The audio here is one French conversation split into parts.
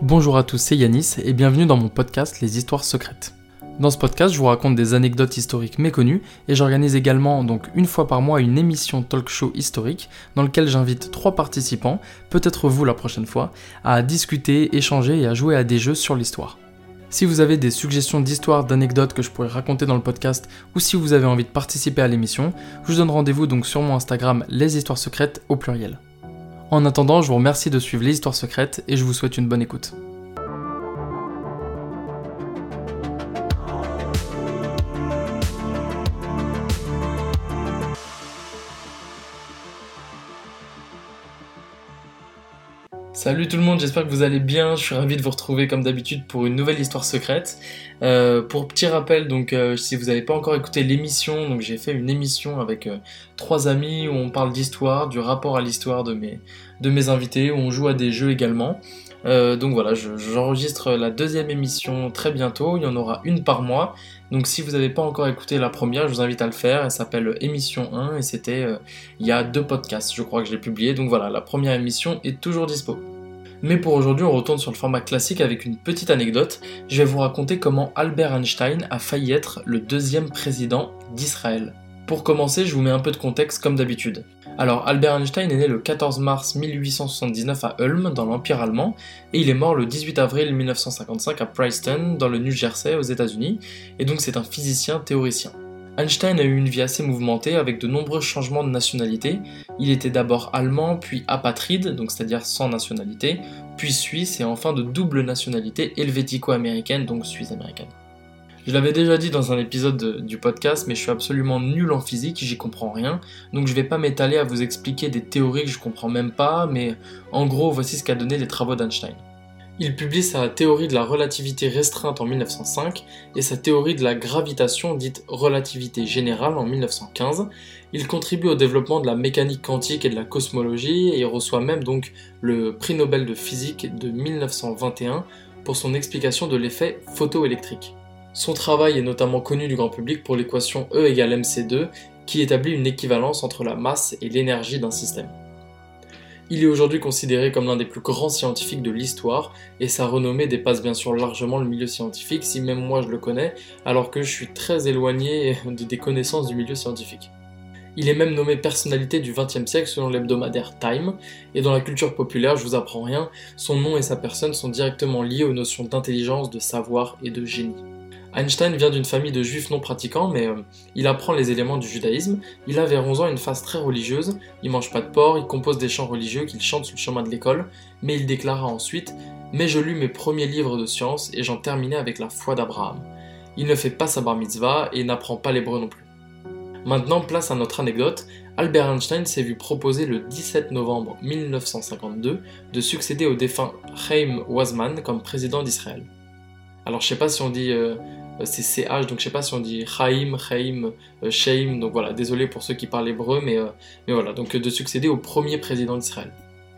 Bonjour à tous, c'est Yanis et bienvenue dans mon podcast Les histoires secrètes. Dans ce podcast, je vous raconte des anecdotes historiques méconnues et j'organise également donc une fois par mois une émission talk show historique dans lequel j'invite trois participants, peut-être vous la prochaine fois, à discuter, échanger et à jouer à des jeux sur l'histoire. Si vous avez des suggestions d'histoires, d'anecdotes que je pourrais raconter dans le podcast ou si vous avez envie de participer à l'émission, je vous donne rendez-vous donc sur mon Instagram Les Histoires Secrètes au pluriel. En attendant, je vous remercie de suivre les histoires secrètes et je vous souhaite une bonne écoute. Salut tout le monde, j'espère que vous allez bien. Je suis ravi de vous retrouver comme d'habitude pour une nouvelle histoire secrète. Euh, pour petit rappel, donc euh, si vous n'avez pas encore écouté l'émission, donc j'ai fait une émission avec euh, trois amis où on parle d'histoire, du rapport à l'histoire de mes, de mes invités, où on joue à des jeux également. Donc voilà, je- j'enregistre la deuxième émission très bientôt. Il y en aura une par mois. Donc si vous n'avez pas encore écouté la première, je vous invite à le faire. Elle s'appelle Émission 1 et c'était il y a deux podcasts, je crois que je l'ai publié. Donc voilà, la première émission est toujours dispo. Mais pour aujourd'hui, on retourne sur le format classique avec une petite anecdote. Je vais vous raconter comment Albert Einstein a failli être le deuxième président d'Israël. Pour commencer, je vous mets un peu de contexte comme d'habitude. Alors, Albert Einstein est né le 14 mars 1879 à Ulm, dans l'Empire allemand, et il est mort le 18 avril 1955 à Princeton, dans le New Jersey, aux États-Unis, et donc c'est un physicien théoricien. Einstein a eu une vie assez mouvementée avec de nombreux changements de nationalité. Il était d'abord allemand, puis apatride, donc c'est-à-dire sans nationalité, puis suisse et enfin de double nationalité helvético-américaine, donc suisse-américaine. Je l'avais déjà dit dans un épisode de- du podcast, mais je suis absolument nul en physique, j'y comprends rien, donc je vais pas m'étaler à vous expliquer des théories que je comprends même pas, mais en gros, voici ce qu'a donné les travaux d'Einstein. Il publie sa théorie de la relativité restreinte en 1905 et sa théorie de la gravitation dite relativité générale en 1915. Il contribue au développement de la mécanique quantique et de la cosmologie et reçoit même donc le prix Nobel de physique de 1921 pour son explication de l'effet photoélectrique. Son travail est notamment connu du grand public pour l'équation E égale mc2 qui établit une équivalence entre la masse et l'énergie d'un système. Il est aujourd'hui considéré comme l'un des plus grands scientifiques de l'histoire et sa renommée dépasse bien sûr largement le milieu scientifique, si même moi je le connais, alors que je suis très éloigné de- des connaissances du milieu scientifique. Il est même nommé personnalité du XXe siècle selon l'hebdomadaire Time, et dans la culture populaire, je vous apprends rien, son nom et sa personne sont directement liés aux notions d'intelligence, de savoir et de génie. Einstein vient d'une famille de juifs non pratiquants, mais euh, il apprend les éléments du judaïsme. Il a vers 11 ans une phase très religieuse. Il mange pas de porc, il compose des chants religieux qu'il chante sur le chemin de l'école, mais il déclara ensuite Mais je lus mes premiers livres de science et j'en terminais avec la foi d'Abraham. Il ne fait pas sa bar mitzvah et n'apprend pas l'hébreu non plus. Maintenant, place à notre anecdote. Albert Einstein s'est vu proposer le 17 novembre 1952 de succéder au défunt Chaim Weizmann comme président d'Israël. Alors je sais pas si on dit euh, c'est CH, donc je sais pas si on dit Chaim, Chaim, euh, Sheim, donc voilà, désolé pour ceux qui parlent hébreu, mais, euh, mais voilà, donc euh, de succéder au premier président d'Israël.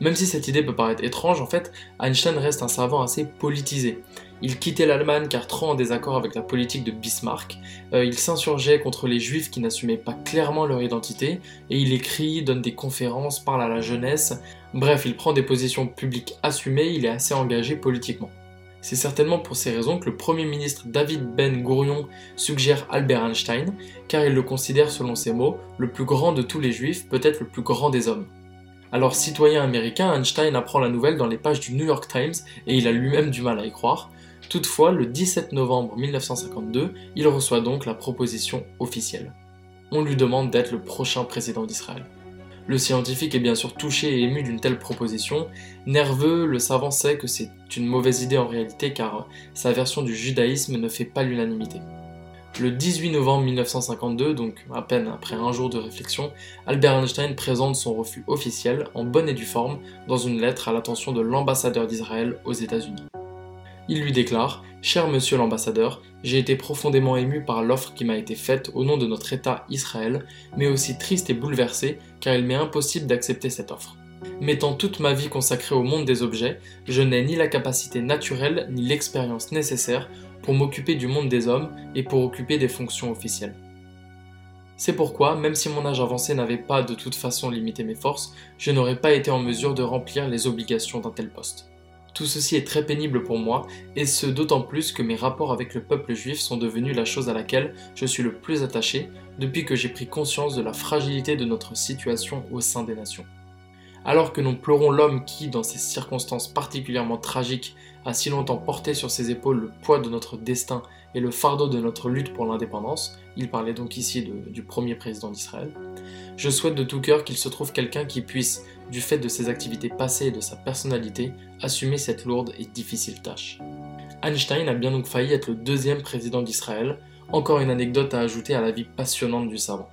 Même si cette idée peut paraître étrange, en fait, Einstein reste un savant assez politisé. Il quittait l'Allemagne car trop en désaccord avec la politique de Bismarck, euh, il s'insurgeait contre les juifs qui n'assumaient pas clairement leur identité, et il écrit, donne des conférences, parle à la jeunesse, bref, il prend des positions publiques assumées, il est assez engagé politiquement. C'est certainement pour ces raisons que le Premier ministre David Ben Gourion suggère Albert Einstein, car il le considère selon ses mots le plus grand de tous les juifs, peut-être le plus grand des hommes. Alors citoyen américain, Einstein apprend la nouvelle dans les pages du New York Times et il a lui-même du mal à y croire. Toutefois, le 17 novembre 1952, il reçoit donc la proposition officielle. On lui demande d'être le prochain président d'Israël. Le scientifique est bien sûr touché et ému d'une telle proposition. Nerveux, le savant sait que c'est une mauvaise idée en réalité car sa version du judaïsme ne fait pas l'unanimité. Le 18 novembre 1952, donc à peine après un jour de réflexion, Albert Einstein présente son refus officiel, en bonne et due forme, dans une lettre à l'attention de l'ambassadeur d'Israël aux États-Unis. Il lui déclare Cher monsieur l'ambassadeur, j'ai été profondément ému par l'offre qui m'a été faite au nom de notre État Israël, mais aussi triste et bouleversé car il m'est impossible d'accepter cette offre. Mettant toute ma vie consacrée au monde des objets, je n'ai ni la capacité naturelle ni l'expérience nécessaire pour m'occuper du monde des hommes et pour occuper des fonctions officielles. C'est pourquoi, même si mon âge avancé n'avait pas de toute façon limité mes forces, je n'aurais pas été en mesure de remplir les obligations d'un tel poste. Tout ceci est très pénible pour moi, et ce d'autant plus que mes rapports avec le peuple juif sont devenus la chose à laquelle je suis le plus attaché depuis que j'ai pris conscience de la fragilité de notre situation au sein des nations. Alors que nous pleurons l'homme qui, dans ces circonstances particulièrement tragiques, a si longtemps porté sur ses épaules le poids de notre destin et le fardeau de notre lutte pour l'indépendance, il parlait donc ici du premier président d'Israël, je souhaite de tout cœur qu'il se trouve quelqu'un qui puisse, du fait de ses activités passées et de sa personnalité, assumer cette lourde et difficile tâche. Einstein a bien donc failli être le deuxième président d'Israël, encore une anecdote à ajouter à la vie passionnante du savant.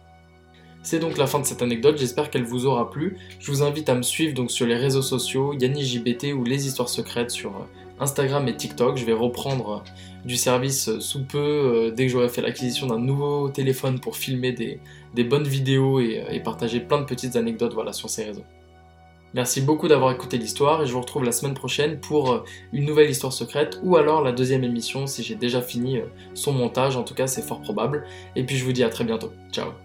C'est donc la fin de cette anecdote, j'espère qu'elle vous aura plu. Je vous invite à me suivre donc sur les réseaux sociaux, YanniJBT ou Les Histoires Secrètes sur euh, Instagram et TikTok. Je vais reprendre euh, du service euh, sous peu dès que j'aurai fait l'acquisition d'un nouveau téléphone pour filmer des, bonnes vidéos et, et, partager plein de petites anecdotes voilà, sur ces réseaux. Merci beaucoup d'avoir écouté l'histoire et je vous retrouve la semaine prochaine pour une nouvelle histoire secrète ou alors la deuxième émission si j'ai déjà fini son montage, en tout cas c'est fort probable. Et puis je vous dis à très bientôt. Ciao